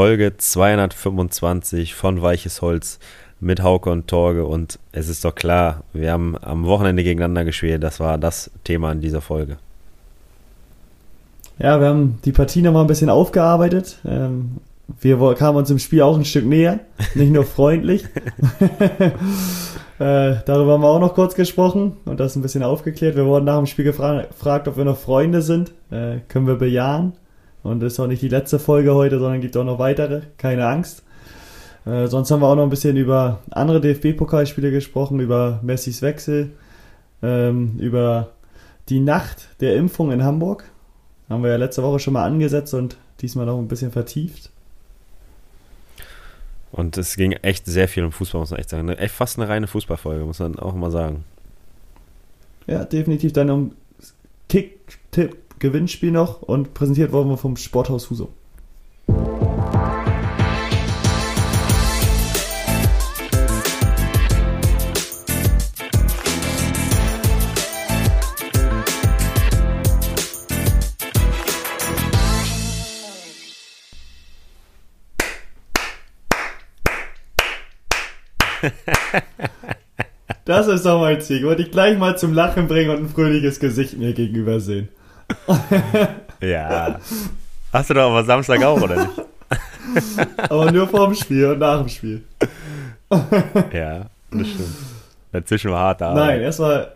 Folge 225 von Weiches Holz mit Hauke und Torge. Und es ist doch klar, wir haben am Wochenende gegeneinander gespielt. Das war das Thema in dieser Folge. Ja, wir haben die Partie nochmal ein bisschen aufgearbeitet. Ähm, wir kamen uns im Spiel auch ein Stück näher, nicht nur freundlich. äh, darüber haben wir auch noch kurz gesprochen und das ein bisschen aufgeklärt. Wir wurden nach dem Spiel gefragt, ob wir noch Freunde sind. Äh, können wir bejahen. Und das ist auch nicht die letzte Folge heute, sondern gibt auch noch weitere. Keine Angst. Äh, sonst haben wir auch noch ein bisschen über andere DFB-Pokalspiele gesprochen, über Messis Wechsel, ähm, über die Nacht der Impfung in Hamburg. Haben wir ja letzte Woche schon mal angesetzt und diesmal noch ein bisschen vertieft. Und es ging echt sehr viel um Fußball, muss man echt sagen. Echt fast eine reine Fußballfolge, muss man auch mal sagen. Ja, definitiv dann um Kick-Tipp Gewinnspiel noch und präsentiert worden vom Sporthaus Husum. Das ist doch mein Ziel. Wollte ich gleich mal zum Lachen bringen und ein fröhliches Gesicht mir gegenüber sehen. ja. Hast du doch aber Samstag auch, oder nicht? aber nur vor dem Spiel und nach dem Spiel. ja, das stimmt. Dazwischen war hart Arbeit. Nein, erstmal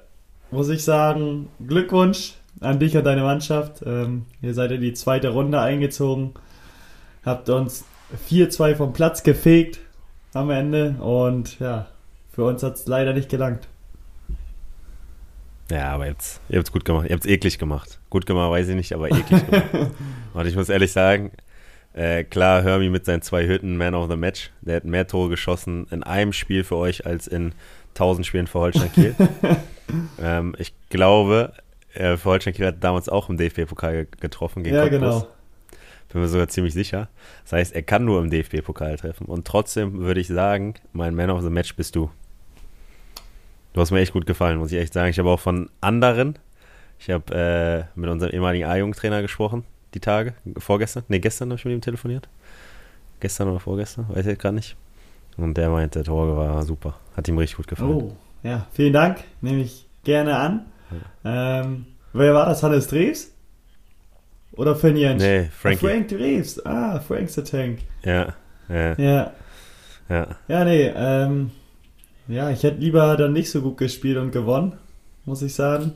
muss ich sagen, Glückwunsch an dich und deine Mannschaft. Ähm, ihr seid in die zweite Runde eingezogen. Habt uns 4-2 vom Platz gefegt am Ende. Und ja, für uns hat es leider nicht gelangt. Ja, aber jetzt, ihr habt es gut gemacht. Ihr habt es eklig gemacht. Gut gemacht, weiß ich nicht, aber eklig gemacht. Und ich muss ehrlich sagen, äh, klar, Hermi mit seinen zwei Hütten, Man of the Match, der hat mehr Tore geschossen in einem Spiel für euch als in 1000 Spielen für Holstein Kiel. ähm, ich glaube, äh, für Holstein Kiel hat damals auch im DFB-Pokal getroffen gegen Ja, Cottbus. genau. Bin mir sogar ziemlich sicher. Das heißt, er kann nur im DFB-Pokal treffen. Und trotzdem würde ich sagen, mein Man of the Match bist du. Du hast mir echt gut gefallen, muss ich echt sagen. Ich habe auch von anderen, ich habe äh, mit unserem ehemaligen A-Jugendtrainer gesprochen, die Tage, vorgestern, ne, gestern habe ich mit ihm telefoniert. Gestern oder vorgestern, weiß ich gerade nicht. Und der meinte, der Torge war super. Hat ihm richtig gut gefallen. Oh, ja, vielen Dank. Nehme ich gerne an. Ja. Ähm, wer war das? Hannes Dreves? Oder Finn Jensch? Nee, Frankie. Ah, Frank Dreves. Ah, Frank's the Tank. Ja, ja. Ja, ja. ja nee, ähm, ja, ich hätte lieber dann nicht so gut gespielt und gewonnen, muss ich sagen.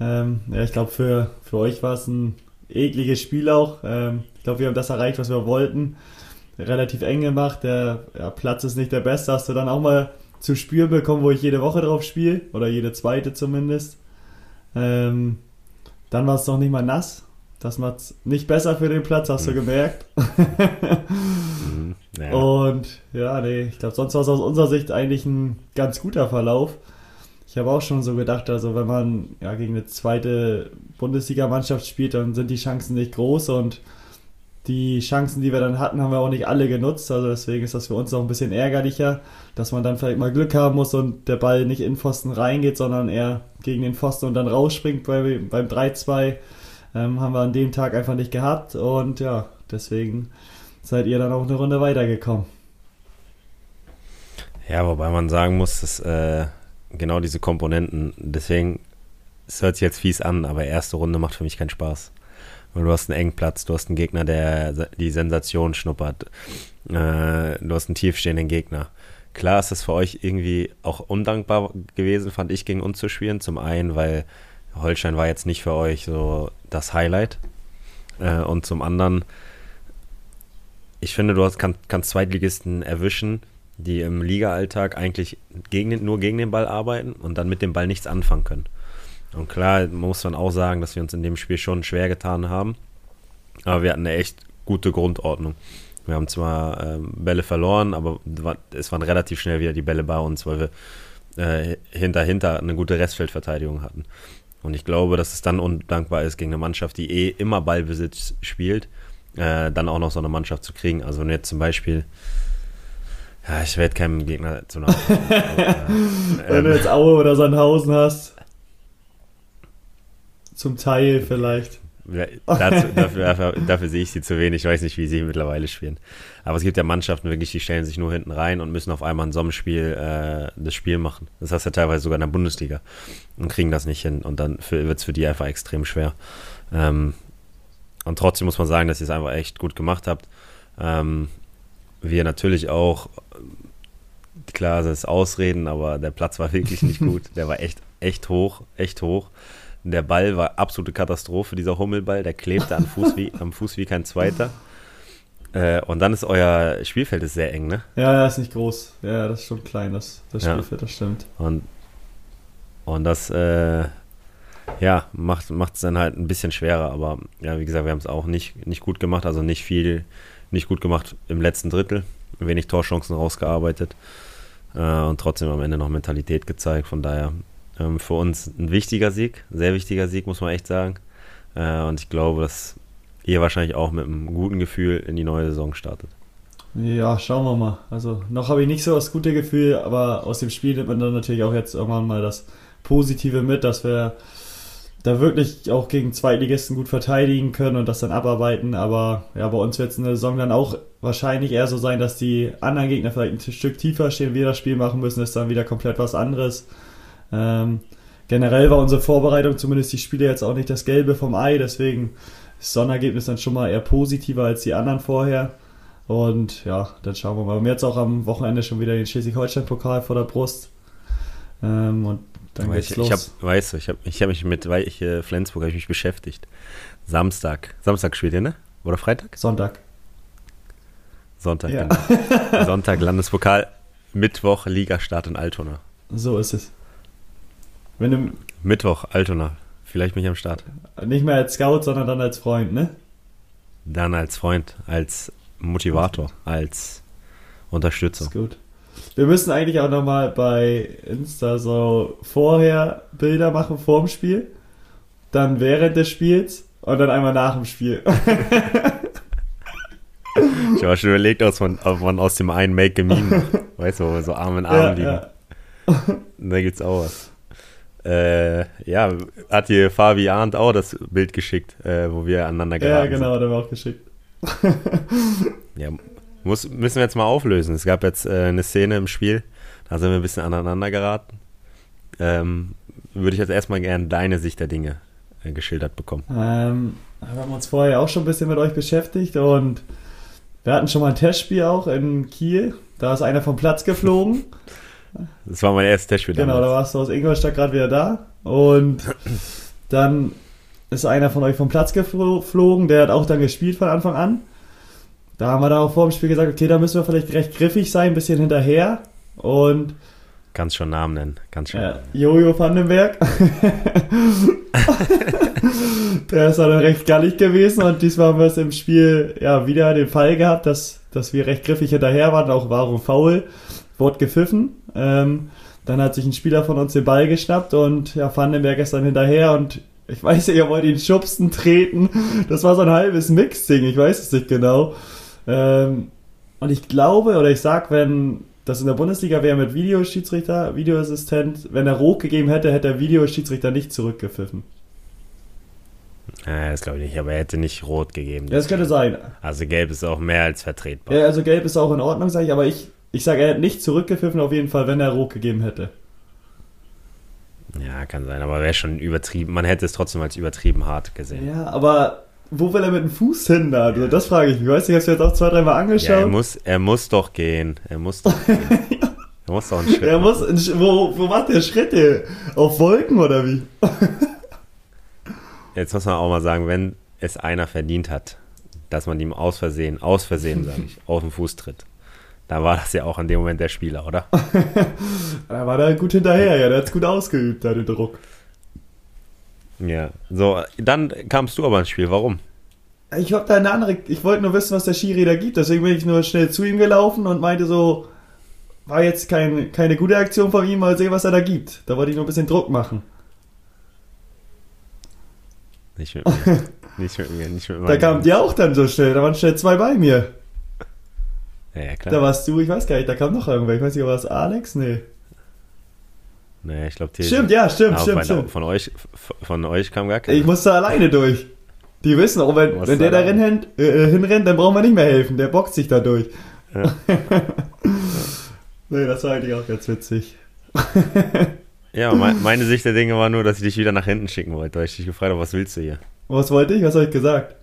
Ähm, ja, ich glaube, für, für euch war es ein ekliges Spiel auch. Ähm, ich glaube, wir haben das erreicht, was wir wollten. Relativ eng gemacht. Der ja, Platz ist nicht der beste. Hast du dann auch mal zu spüren bekommen, wo ich jede Woche drauf spiele. Oder jede zweite zumindest. Ähm, dann war es noch nicht mal nass. Das macht es nicht besser für den Platz, hast du mhm. gemerkt. mhm. Ja. Und ja, nee, ich glaube, sonst war es aus unserer Sicht eigentlich ein ganz guter Verlauf. Ich habe auch schon so gedacht, also wenn man ja gegen eine zweite Bundesligamannschaft spielt, dann sind die Chancen nicht groß und die Chancen, die wir dann hatten, haben wir auch nicht alle genutzt. Also deswegen ist das für uns auch ein bisschen ärgerlicher, dass man dann vielleicht mal Glück haben muss und der Ball nicht in Pfosten reingeht, sondern eher gegen den Pfosten und dann rausspringt bei, beim 3-2. Ähm, haben wir an dem Tag einfach nicht gehabt und ja, deswegen seid ihr dann auch eine Runde weitergekommen. Ja, wobei man sagen muss, dass äh, genau diese Komponenten, deswegen, es hört sich jetzt fies an, aber erste Runde macht für mich keinen Spaß. Weil du hast einen engen Platz, du hast einen Gegner, der die Sensation schnuppert, äh, du hast einen tiefstehenden Gegner. Klar ist das für euch irgendwie auch undankbar gewesen, fand ich, gegen uns zu spielen. Zum einen, weil Holstein war jetzt nicht für euch so das Highlight. Äh, und zum anderen, ich finde, du hast, kann, kannst Zweitligisten erwischen, die im Liga-Alltag eigentlich gegen nur gegen den Ball arbeiten und dann mit dem Ball nichts anfangen können. Und klar muss man auch sagen, dass wir uns in dem Spiel schon schwer getan haben, aber wir hatten eine echt gute Grundordnung. Wir haben zwar ähm, Bälle verloren, aber es waren relativ schnell wieder die Bälle bei uns, weil wir äh, hinter hinter eine gute Restfeldverteidigung hatten. Und ich glaube, dass es dann undankbar ist, gegen eine Mannschaft, die eh immer Ballbesitz spielt, äh, dann auch noch so eine Mannschaft zu kriegen. Also wenn jetzt zum Beispiel, ja, ich werde keinem Gegner zu nahe. äh, wenn du jetzt Aue oder Sandhausen hast, zum Teil vielleicht. Dazu, dafür, dafür, dafür, sehe ich sie zu wenig. Ich weiß nicht, wie sie mittlerweile spielen. Aber es gibt ja Mannschaften wirklich, die stellen sich nur hinten rein und müssen auf einmal in so einem Spiel äh, das Spiel machen. Das heißt ja teilweise sogar in der Bundesliga und kriegen das nicht hin. Und dann wird es für die einfach extrem schwer. Ähm, und trotzdem muss man sagen, dass ihr es einfach echt gut gemacht habt. Ähm, wir natürlich auch, klar, das ist Ausreden, aber der Platz war wirklich nicht gut. Der war echt, echt hoch, echt hoch. Der Ball war absolute Katastrophe, dieser Hummelball. Der klebte am Fuß wie, am Fuß wie kein zweiter. Äh, und dann ist euer Spielfeld ist sehr eng, ne? Ja, ja, ist nicht groß. Ja, das ist schon klein, das, das Spielfeld, ja. das stimmt. Und, und das, äh, ja, macht es dann halt ein bisschen schwerer. Aber ja, wie gesagt, wir haben es auch nicht, nicht gut gemacht. Also nicht viel, nicht gut gemacht im letzten Drittel. Wenig Torchancen rausgearbeitet. Äh, und trotzdem am Ende noch Mentalität gezeigt. Von daher ähm, für uns ein wichtiger Sieg, sehr wichtiger Sieg, muss man echt sagen. Äh, und ich glaube, dass ihr wahrscheinlich auch mit einem guten Gefühl in die neue Saison startet. Ja, schauen wir mal. Also noch habe ich nicht so das gute Gefühl, aber aus dem Spiel nimmt man dann natürlich auch jetzt irgendwann mal das Positive mit, dass wir da wirklich auch gegen Zweitligisten gut verteidigen können und das dann abarbeiten. Aber ja, bei uns wird es in der Saison dann auch wahrscheinlich eher so sein, dass die anderen Gegner vielleicht ein Stück tiefer stehen, wir das Spiel machen müssen, ist dann wieder komplett was anderes. Ähm, generell war unsere Vorbereitung, zumindest die Spiele jetzt auch nicht das Gelbe vom Ei, deswegen ist das Sondergebnis dann schon mal eher positiver als die anderen vorher. Und ja, dann schauen wir mal. Wir haben jetzt auch am Wochenende schon wieder den Schleswig-Holstein-Pokal vor der Brust. Ähm, und dann geht's ich, los. Ich hab, weißt du, ich habe ich hab mich mit, weil ich äh, Flensburg ich mich beschäftigt. Samstag. Samstag spielt ihr, ne? Oder Freitag? Sonntag. Sonntag, ja. genau. Sonntag Landespokal, Mittwoch Ligastart in Altona. So ist es. Wenn du Mittwoch, Altona. Vielleicht mich am Start. Nicht mehr als Scout, sondern dann als Freund, ne? Dann als Freund, als Motivator, als Unterstützer. ist gut. Wir müssen eigentlich auch nochmal bei Insta so vorher Bilder machen vor dem Spiel, dann während des Spiels und dann einmal nach dem Spiel. ich habe schon überlegt, ob man, ob man aus dem einen Make a Meme, weißt du, so Arm in Arm ja, liegen. Ja. Da gibt's auch was. Äh, ja, hat dir Fabi Arndt auch das Bild geschickt, äh, wo wir aneinander geraten Ja, genau, hat er mir auch geschickt. ja, muss, müssen wir jetzt mal auflösen. Es gab jetzt äh, eine Szene im Spiel, da sind wir ein bisschen aneinander geraten. Ähm, würde ich jetzt erstmal gerne deine Sicht der Dinge äh, geschildert bekommen. Ähm, wir haben uns vorher auch schon ein bisschen mit euch beschäftigt und wir hatten schon mal ein Testspiel auch in Kiel. Da ist einer vom Platz geflogen. Das war mein erstes Testspiel. Genau, damals. da warst du aus Ingolstadt gerade wieder da. Und dann ist einer von euch vom Platz geflogen, der hat auch dann gespielt von Anfang an. Da haben wir da auch vor dem Spiel gesagt, okay, da müssen wir vielleicht recht griffig sein, ein bisschen hinterher. Und. Kannst schon Namen nennen, ganz schon. Ja, Jojo Vandenberg. der ist dann recht gallig gewesen und diesmal haben wir es im Spiel ja wieder den Fall gehabt, dass, dass wir recht griffig hinterher waren, auch warum faul. Wurde gepfiffen. Ähm, dann hat sich ein Spieler von uns den Ball geschnappt und ja, Vandenberg ist dann hinterher und ich weiß ja, ihr wollt ihn schubsen, treten. Das war so ein halbes Mix-Ding, ich weiß es nicht genau. Ähm, und ich glaube, oder ich sag, wenn das in der Bundesliga wäre mit Videoschiedsrichter, Videoassistent, wenn er rot gegeben hätte, hätte der Videoschiedsrichter nicht zurückgepfiffen. Ja, das glaube ich nicht, aber er hätte nicht rot gegeben. Das, das könnte sein. Also gelb ist auch mehr als vertretbar. Ja, also gelb ist auch in Ordnung, sage ich, aber ich ich sage, er hätte nicht zurückgepfiffen, auf jeden Fall, wenn er rot gegeben hätte. Ja, kann sein, aber wäre schon übertrieben. Man hätte es trotzdem als übertrieben hart gesehen. Ja, aber wo will er mit dem Fuß hin da? Also, das frage ich mich. Weißt du, ich habe es jetzt auch zwei, dreimal angeschaut. Ja, er muss, er muss doch gehen. Er muss doch gehen. Er muss doch einen Schritt er machen. Muss, wo, wo macht der Schritte? Auf Wolken oder wie? Jetzt muss man auch mal sagen, wenn es einer verdient hat, dass man ihm aus Versehen, aus Versehen, sage ich, auf den Fuß tritt, da war das ja auch in dem Moment der Spieler, oder? da war der gut hinterher, ja, der hat es gut ausgeübt, da den Druck. Ja, so, dann kamst du aber ins Spiel, warum? Ich hab da eine andere, ich wollte nur wissen, was der Skiri da gibt, deswegen bin ich nur schnell zu ihm gelaufen und meinte so, war jetzt kein, keine gute Aktion von ihm, mal sehen, was er da gibt. Da wollte ich nur ein bisschen Druck machen. Nicht mit mir. nicht mit mir, nicht mit mir. Da kamen die auch dann so schnell, da waren schnell zwei bei mir. Ja, klar. Da warst du, ich weiß gar nicht, da kam noch irgendwer. Ich weiß nicht, war das Alex? Nee. Nee, ich glaube, Stimmt, ja, stimmt, stimmt, von, stimmt. Von euch, von euch kam gar keiner. Ich musste alleine durch. Die wissen auch, wenn, wenn der da hinrennt, äh, hinrennt, dann brauchen wir nicht mehr helfen. Der boxt sich da durch. Ja. nee, das war eigentlich auch ganz witzig. ja, meine Sicht der Dinge war nur, dass ich dich wieder nach hinten schicken wollte, weil ich dich gefragt habe, was willst du hier? Was wollte ich? Was habe ich gesagt?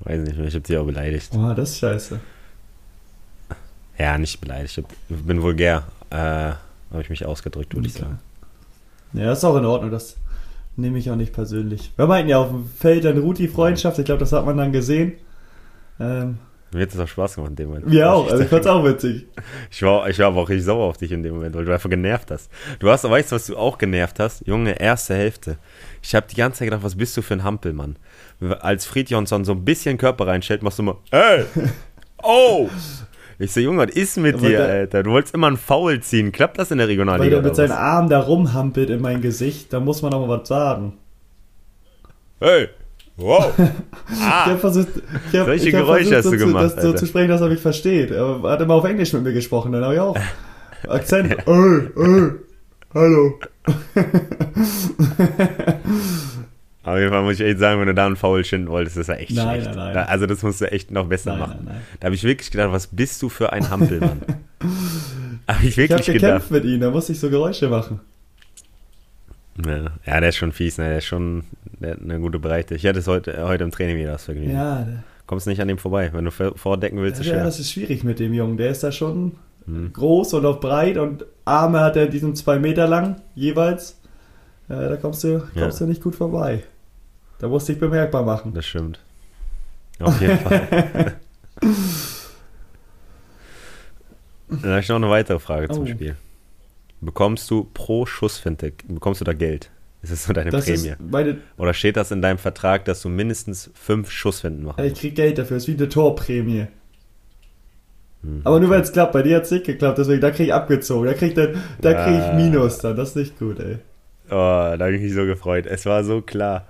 Weiß nicht mehr, ich habe dich auch beleidigt. Oh, das ist scheiße. Ja, nicht beleidigt. Ich bin vulgär. Äh, habe ich mich ausgedrückt, würde ich sagen. Ja, das ist auch in Ordnung. Das nehme ich auch nicht persönlich. Wir meinten ja auf dem Feld eine Ruti-Freundschaft. Ich glaube, das hat man dann gesehen. Ähm, Mir hat es auch Spaß gemacht in dem Moment. Mir auch, also ich fand es auch witzig. Ich war, ich war aber auch richtig sauer auf dich in dem Moment, weil du einfach genervt hast. Du hast, weißt du, was du auch genervt hast? Junge, erste Hälfte. Ich habe die ganze Zeit gedacht, was bist du für ein Hampelmann? Als Friedjonsson so ein bisschen Körper reinstellt, machst du immer, ey, oh, ich so, Junge, was ist mit dir, Alter? Du wolltest immer einen Foul ziehen. Klappt das in der Regionalliga? Weil der mit seinen Armen da rumhampelt in mein Gesicht, da muss man auch mal was sagen. Hey! Wow! Ah, ich versucht, ich hab, Solche ich hab Geräusche versucht, hast du so, gemacht. Das, so zu sprechen, dass er mich versteht. Er hat immer auf Englisch mit mir gesprochen, dann habe ich auch. Akzent. ey, ey, hallo. Auf jeden Fall muss ich echt sagen, wenn du da einen Foul schinden wolltest, das ist ja echt nein, schlecht. Nein, nein. also das musst du echt noch besser nein, machen. Nein, da habe ich wirklich gedacht, was bist du für ein Hampelmann? habe ich wirklich ich hab gekämpft mit ihm, da musste ich so Geräusche machen. Ja, ja, der ist schon fies, ne? der ist schon der hat eine gute Breite. Ich hatte es heute, heute im Training wieder das Vergnügen. Ja. Kommst nicht an dem vorbei, wenn du vordecken willst, ist ja, schwer. das ist schwierig mit dem Jungen. Der ist da schon hm. groß und auch breit und Arme hat er diesen zwei Meter lang jeweils. Ja, da kommst du, kommst ja. du nicht gut vorbei. Da musste ich bemerkbar machen. Das stimmt. Auf jeden Fall. Dann habe ich noch eine weitere Frage oh. zum Spiel. Bekommst du pro Schussfinte, bekommst du da Geld? Ist das so deine das Prämie? Oder steht das in deinem Vertrag, dass du mindestens fünf Schussfinden machst? Ich krieg Geld dafür, das ist wie eine Torprämie. Hm, Aber nur weil es klappt, bei dir hat es nicht geklappt, deswegen da krieg ich abgezogen. Da krieg, dann, da krieg ich Minus dann, das ist nicht gut, ey. Oh, da habe ich mich so gefreut. Es war so klar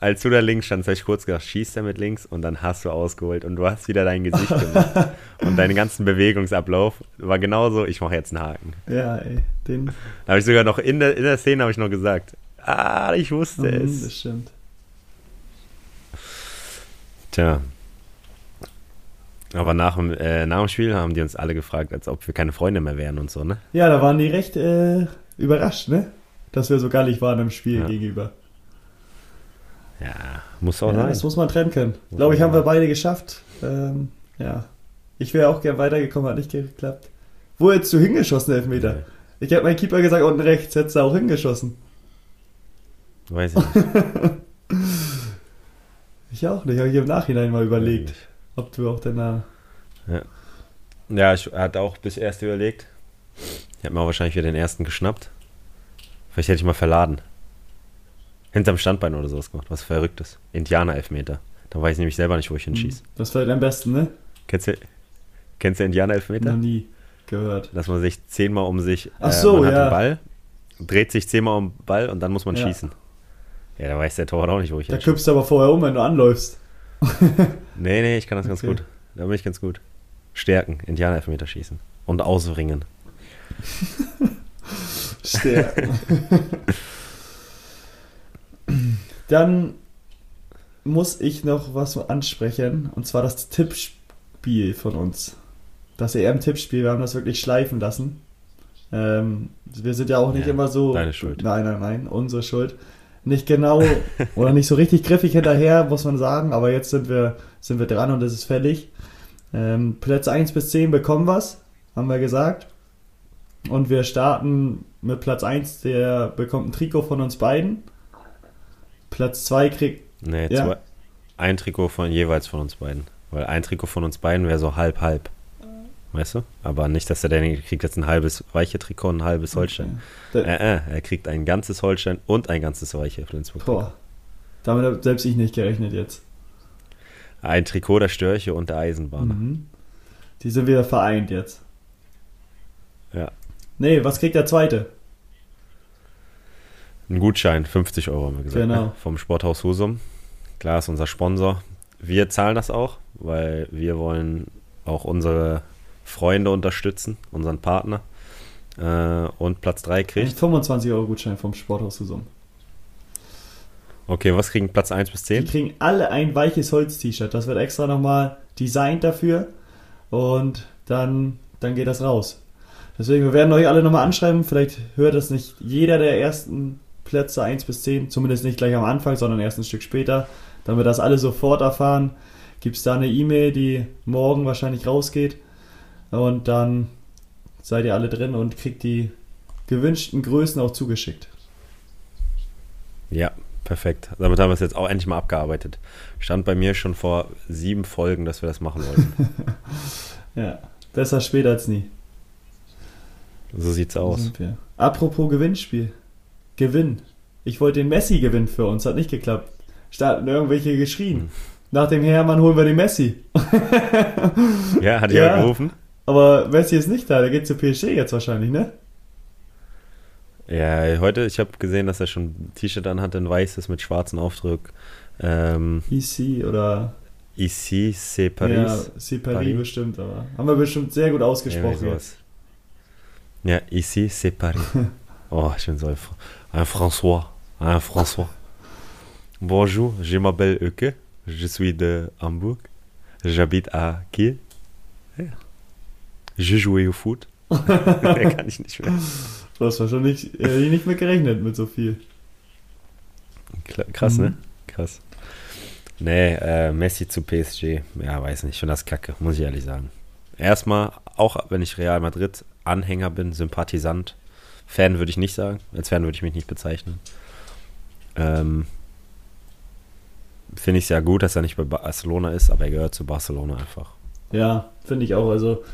als du da links standst, habe ich kurz gedacht, schießt er mit links und dann hast du ausgeholt und du hast wieder dein Gesicht gemacht. und deinen ganzen Bewegungsablauf war genauso, ich mache jetzt einen Haken. Ja, ey, den. Da habe ich sogar noch in der, in der Szene habe ich noch gesagt, ah, ich wusste mhm, es. Das stimmt. Tja. Aber nach dem, äh, nach dem Spiel haben die uns alle gefragt, als ob wir keine Freunde mehr wären und so, ne? Ja, da waren die recht äh, überrascht, ne? Dass wir so gallig waren im Spiel ja. gegenüber. Ja, muss auch ja, sein. Das muss man trennen können. Glaube ich, haben wir beide geschafft. Ähm, ja. Ich wäre auch gern weitergekommen, hat nicht geklappt. Wo hättest du hingeschossen, Elfmeter? Nee. Ich habe meinem Keeper gesagt, unten rechts hättest du auch hingeschossen. Weiß ich nicht. ich auch nicht, habe ich im Nachhinein mal überlegt, ob du auch danach. Ja. Ja, ich hatte auch bis erst überlegt. Ich habe mir auch wahrscheinlich wieder den ersten geschnappt. Vielleicht hätte ich mal verladen. Hinterm Standbein oder sowas gemacht. Was Verrücktes. Indianer-Elfmeter. Da weiß ich nämlich selber nicht, wo ich hinschieße. Hm, das wäre am besten, ne? Kennst du, kennst du Indianer-Elfmeter? Noch nie gehört. Dass man sich zehnmal um sich. Ach äh, so, man hat ja. den Ball, dreht sich zehnmal um den Ball und dann muss man ja. schießen. Ja, da weiß der Torwart auch nicht, wo ich Da kippst du aber vorher um, wenn du anläufst. nee, nee, ich kann das okay. ganz gut. Da bin ich ganz gut. Stärken, Indianer-Elfmeter schießen. Und ausringen. Stärken. Dann muss ich noch was ansprechen, und zwar das Tippspiel von uns. Das EM-Tippspiel, wir haben das wirklich schleifen lassen. Ähm, wir sind ja auch nicht ja, immer so. Deine Schuld. Nein, nein, nein, unsere Schuld. Nicht genau oder nicht so richtig griffig hinterher, muss man sagen, aber jetzt sind wir, sind wir dran und es ist fällig. Ähm, Plätze 1 bis 10 bekommen was, haben wir gesagt. Und wir starten mit Platz 1, der bekommt ein Trikot von uns beiden. Platz 2 kriegt. Nee, ja. zwei, ein Trikot von jeweils von uns beiden. Weil ein Trikot von uns beiden wäre so halb-halb. Weißt du? Aber nicht, dass er denkt, kriegt jetzt ein halbes weiche Trikot und ein halbes Holstein. Okay. Äh, äh, er kriegt ein ganzes Holstein und ein ganzes weiche Flensburg. Boah. Damit habe selbst ich nicht gerechnet jetzt. Ein Trikot der Störche und der Eisenbahn. Mhm. Die sind wieder vereint jetzt. Ja. Nee, was kriegt der zweite? Ein Gutschein, 50 Euro haben wir gesagt. Genau. Ne? Vom Sporthaus Husum. Klar ist unser Sponsor. Wir zahlen das auch, weil wir wollen auch unsere Freunde unterstützen, unseren Partner. Äh, und Platz 3 kriegt. 25 Euro Gutschein vom Sporthaus Husum. Okay, was kriegen Platz 1 bis 10? Die kriegen alle ein weiches Holz-T-Shirt. Das wird extra nochmal designt dafür. Und dann, dann geht das raus. Deswegen, wir werden euch alle nochmal anschreiben. Vielleicht hört das nicht jeder der ersten Plätze 1 bis 10. Zumindest nicht gleich am Anfang, sondern erst ein Stück später. Dann wir das alle sofort erfahren, gibt es da eine E-Mail, die morgen wahrscheinlich rausgeht. Und dann seid ihr alle drin und kriegt die gewünschten Größen auch zugeschickt. Ja, perfekt. Damit haben wir es jetzt auch endlich mal abgearbeitet. Stand bei mir schon vor sieben Folgen, dass wir das machen wollten. ja, besser später als nie. So sieht's aus. Apropos Gewinnspiel. Gewinn. Ich wollte den Messi gewinnen für uns, hat nicht geklappt. Starten irgendwelche geschrien. Nach dem Hermann holen wir den Messi. ja, hat ja gerufen. Aber Messi ist nicht da, der geht zu PSG jetzt wahrscheinlich, ne? Ja, heute, ich habe gesehen, dass er schon ein T-Shirt anhat, ein weißes mit schwarzem Aufdruck. Ähm, Ici oder. Ici, c'est Paris. Ja, c'est Paris, Paris, bestimmt, aber haben wir bestimmt sehr gut ausgesprochen ja. Ja, ici, c'est Paris. oh, ich bin so ein François. Ein François. Bonjour, je m'appelle Euke. Je suis de Hamburg. J'habite à Kiel. Ja. Je jouais au foot. Mehr kann ich nicht mehr. Du hast wahrscheinlich nicht, äh, nicht mehr gerechnet mit so viel. Krass, ne? mhm. ne? Krass. Nee, äh, Messi zu PSG. Ja, weiß nicht. Ich finde das kacke, muss ich ehrlich sagen. Erstmal, auch wenn ich Real Madrid Anhänger bin, Sympathisant. Fan würde ich nicht sagen. Als Fan würde ich mich nicht bezeichnen. Ähm, finde ich es ja gut, dass er nicht bei Barcelona ist, aber er gehört zu Barcelona einfach. Ja, finde ich auch. Also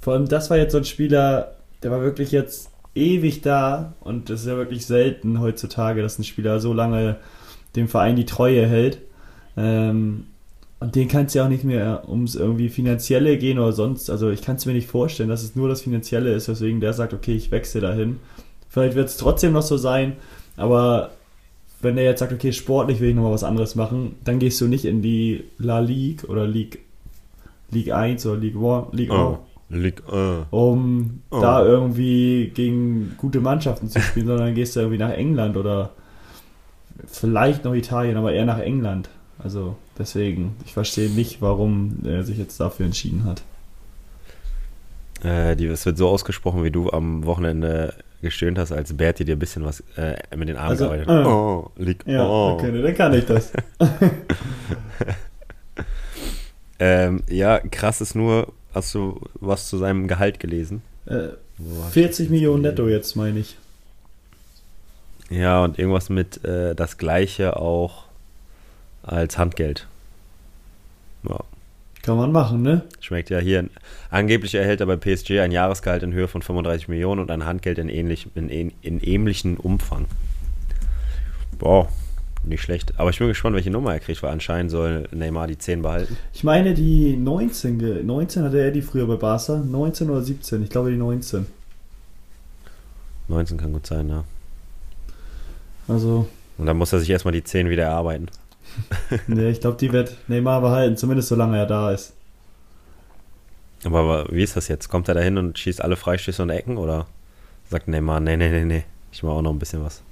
vor allem, das war jetzt so ein Spieler, der war wirklich jetzt ewig da und es ist ja wirklich selten heutzutage, dass ein Spieler so lange dem Verein die Treue hält. Ähm, und den kann es ja auch nicht mehr ums irgendwie Finanzielle gehen oder sonst. Also ich kann es mir nicht vorstellen, dass es nur das Finanzielle ist, weswegen der sagt, okay, ich wechsle dahin. Vielleicht wird es trotzdem noch so sein, aber wenn der jetzt sagt, okay, sportlich will ich nochmal was anderes machen, dann gehst du nicht in die La Ligue oder League, League 1 oder League 1, League oh. Ligue 1. um oh. da irgendwie gegen gute Mannschaften zu spielen, sondern dann gehst du irgendwie nach England oder vielleicht noch Italien, aber eher nach England. Also deswegen, ich verstehe nicht, warum er sich jetzt dafür entschieden hat. Äh, die, es wird so ausgesprochen, wie du am Wochenende gestöhnt hast, als Berti dir ein bisschen was äh, mit den Armen also, gearbeitet hat. Äh, oh, liegt, ja, oh. okay, dann kann ich das. ähm, ja, krass ist nur, hast du was zu seinem Gehalt gelesen? Äh, 40 Millionen netto jetzt, meine ich. Ja, und irgendwas mit äh, das gleiche auch als Handgeld. Ja. Kann man machen, ne? Schmeckt ja hier. Angeblich erhält er bei PSG ein Jahresgehalt in Höhe von 35 Millionen und ein Handgeld in, ähnlich, in, in ähnlichem Umfang. Boah, nicht schlecht. Aber ich bin gespannt, welche Nummer er kriegt, weil anscheinend soll Neymar die 10 behalten. Ich meine die 19. 19 hatte er die früher bei Barca. 19 oder 17? Ich glaube die 19. 19 kann gut sein, ja. Also. Und dann muss er sich erstmal die 10 wieder erarbeiten. nee, ich glaube, die wird Neymar behalten, zumindest solange er da ist. Aber, aber wie ist das jetzt? Kommt er da hin und schießt alle Freistöße und Ecken oder sagt Neymar, nee, nee, nee, nee, ich mache auch noch ein bisschen was?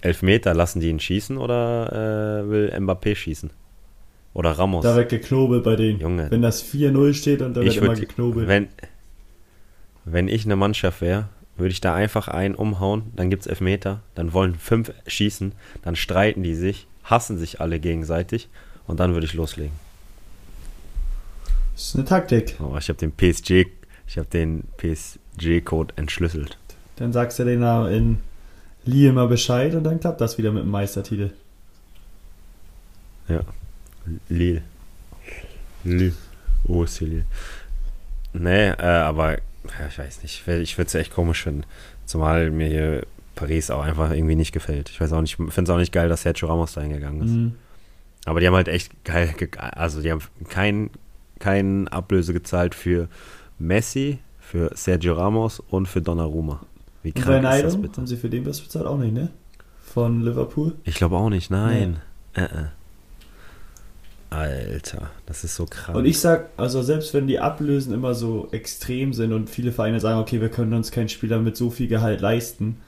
Elfmeter, lassen die ihn schießen oder äh, will Mbappé schießen? Oder Ramos? Da wird geknobelt bei denen. Junge. Wenn das 4-0 steht und da wird immer geknobelt. Wenn, wenn ich eine Mannschaft wäre, würde ich da einfach einen umhauen, dann gibt es Elfmeter, dann wollen fünf schießen, dann streiten die sich, hassen sich alle gegenseitig und dann würde ich loslegen. Das ist eine Taktik. Oh, ich habe den PSG, ich habe den PSG-Code entschlüsselt. Dann sagst du den in Lille mal Bescheid und dann klappt das wieder mit dem Meistertitel. Ja. Lille. Lille. Oh, ist Lille. Nee, äh, aber ja, ich weiß nicht. Ich würde es echt komisch finden. Zumal mir hier Paris auch einfach irgendwie nicht gefällt. Ich weiß auch nicht, finde es auch nicht geil, dass Sergio Ramos da hingegangen ist. Mhm. Aber die haben halt echt geil, also die haben kein, kein Ablöse gezahlt für Messi, für Sergio Ramos und für Donnarumma. Wie krank ist das bitte? Haben sie für den was bezahlt? Auch nicht, ne? Von Liverpool? Ich glaube auch nicht, nein. Nee. Äh, äh. Alter, das ist so krass. Und ich sag, also selbst wenn die Ablösen immer so extrem sind und viele Vereine sagen, okay, wir können uns keinen Spieler mit so viel Gehalt leisten,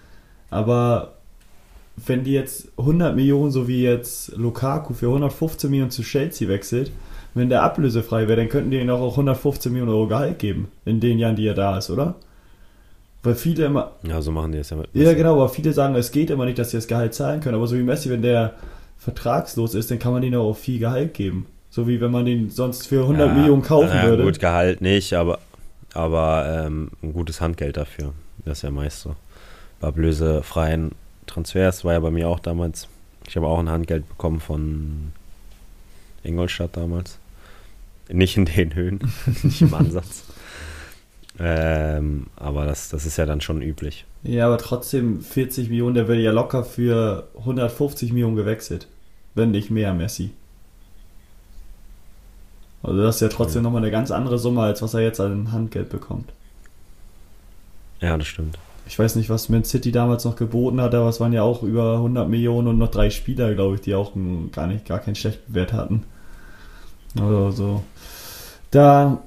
aber wenn die jetzt 100 Millionen, so wie jetzt Lukaku für 115 Millionen zu Chelsea wechselt, wenn der ablösefrei wäre, dann könnten die ihm auch 115 Millionen Euro Gehalt geben, in den Jahren, die er da ist, oder? Weil viele immer. Ja, so machen die es ja mit. Ja, genau, aber viele sagen, es geht immer nicht, dass sie das Gehalt zahlen können. Aber so wie Messi, wenn der vertragslos ist, dann kann man ihnen auch viel Gehalt geben. So wie wenn man den sonst für 100 ja, Millionen kaufen ja, würde. Gut, Gehalt nicht, aber, aber ähm, ein gutes Handgeld dafür. Das ist ja meist so. Bei blösefreien Transfers war ja bei mir auch damals. Ich habe auch ein Handgeld bekommen von Ingolstadt damals. Nicht in den Höhen, nicht im Ansatz. Ähm, aber das, das ist ja dann schon üblich. Ja, aber trotzdem 40 Millionen, der wird ja locker für 150 Millionen gewechselt. Wenn nicht mehr, Messi. Also das ist ja trotzdem ja. nochmal eine ganz andere Summe, als was er jetzt an Handgeld bekommt. Ja, das stimmt. Ich weiß nicht, was Man City damals noch geboten hat, aber es waren ja auch über 100 Millionen und noch drei Spieler, glaube ich, die auch gar nicht, gar keinen schlechten Wert hatten. Also so. Da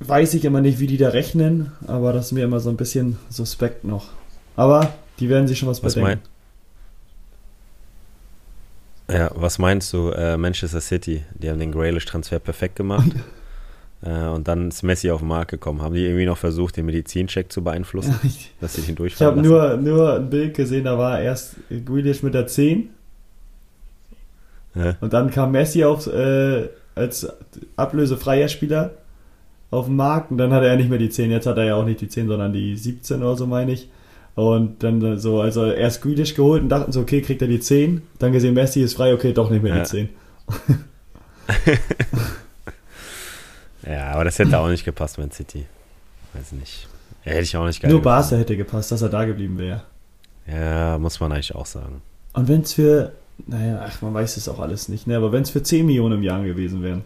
weiß ich immer nicht, wie die da rechnen, aber das ist mir immer so ein bisschen suspekt noch. Aber die werden sich schon was, was bedenken. Mein, ja, was meinst du, äh, Manchester City? Die haben den Grealish-Transfer perfekt gemacht. äh, und dann ist Messi auf den Markt gekommen. Haben die irgendwie noch versucht, den Medizincheck zu beeinflussen? ich, dass sie den durchfahren Ich habe nur, nur ein Bild gesehen, da war erst Grealish mit der 10. Ja. Und dann kam Messi auf, äh, als ablösefreier Spieler auf dem Markt und dann hatte er nicht mehr die 10. Jetzt hat er ja auch nicht die 10, sondern die 17 oder so, meine ich. Und dann so, also erst Grealish geholt und dachten so, okay, kriegt er die 10. Dann gesehen, Messi ist frei, okay, doch nicht mehr ja. die 10. ja, aber das hätte auch nicht gepasst, Man City. Weiß nicht. Ja, hätte ich auch nicht geil Nur Barca hätte gepasst, dass er da geblieben wäre. Ja, muss man eigentlich auch sagen. Und wenn es für, naja, ach, man weiß es auch alles nicht, ne? aber wenn es für 10 Millionen im Jahr gewesen wären.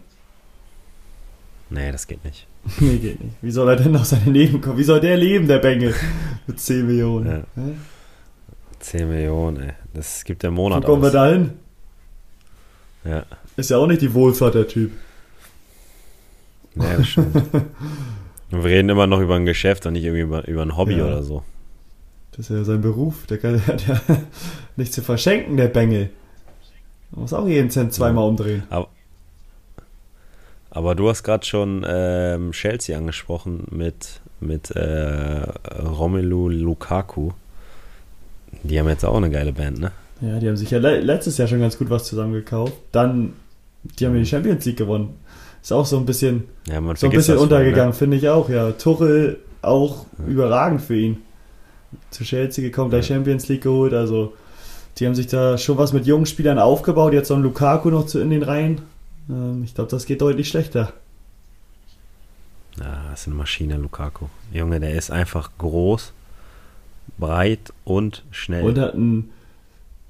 Nee, das geht nicht. nee, geht nicht. Wie soll er denn noch sein Leben kommen? Wie soll der leben, der Bengel? Mit 10 Millionen. Ja. 10 Millionen, ey. Das gibt der Monat Wo kommen aus. wir da hin? Ja. Ist ja auch nicht die Wohlfahrt, der Typ. Nee, das stimmt. Wir reden immer noch über ein Geschäft und nicht irgendwie über, über ein Hobby ja. oder so. Das ist ja sein Beruf. Der, kann, der hat ja nichts zu verschenken, der Bengel. Man muss auch jeden Cent zweimal umdrehen. Aber, aber du hast gerade schon ähm, Chelsea angesprochen mit, mit äh, Romelu Lukaku. Die haben jetzt auch eine geile Band, ne? Ja, die haben sich ja le letztes Jahr schon ganz gut was zusammengekauft. Dann, die haben ja die Champions League gewonnen. Ist auch so ein bisschen, ja, so ein bisschen untergegangen, ne? finde ich auch, ja. Tuchel auch ja. überragend für ihn. Zu Chelsea gekommen, gleich ja. Champions League geholt, also die haben sich da schon was mit jungen Spielern aufgebaut, jetzt so ein Lukaku noch zu in den Reihen. Ähm, ich glaube, das geht deutlich schlechter. Ja, das ist eine Maschine, Lukaku. Junge, der ist einfach groß, breit und schnell. Und hat einen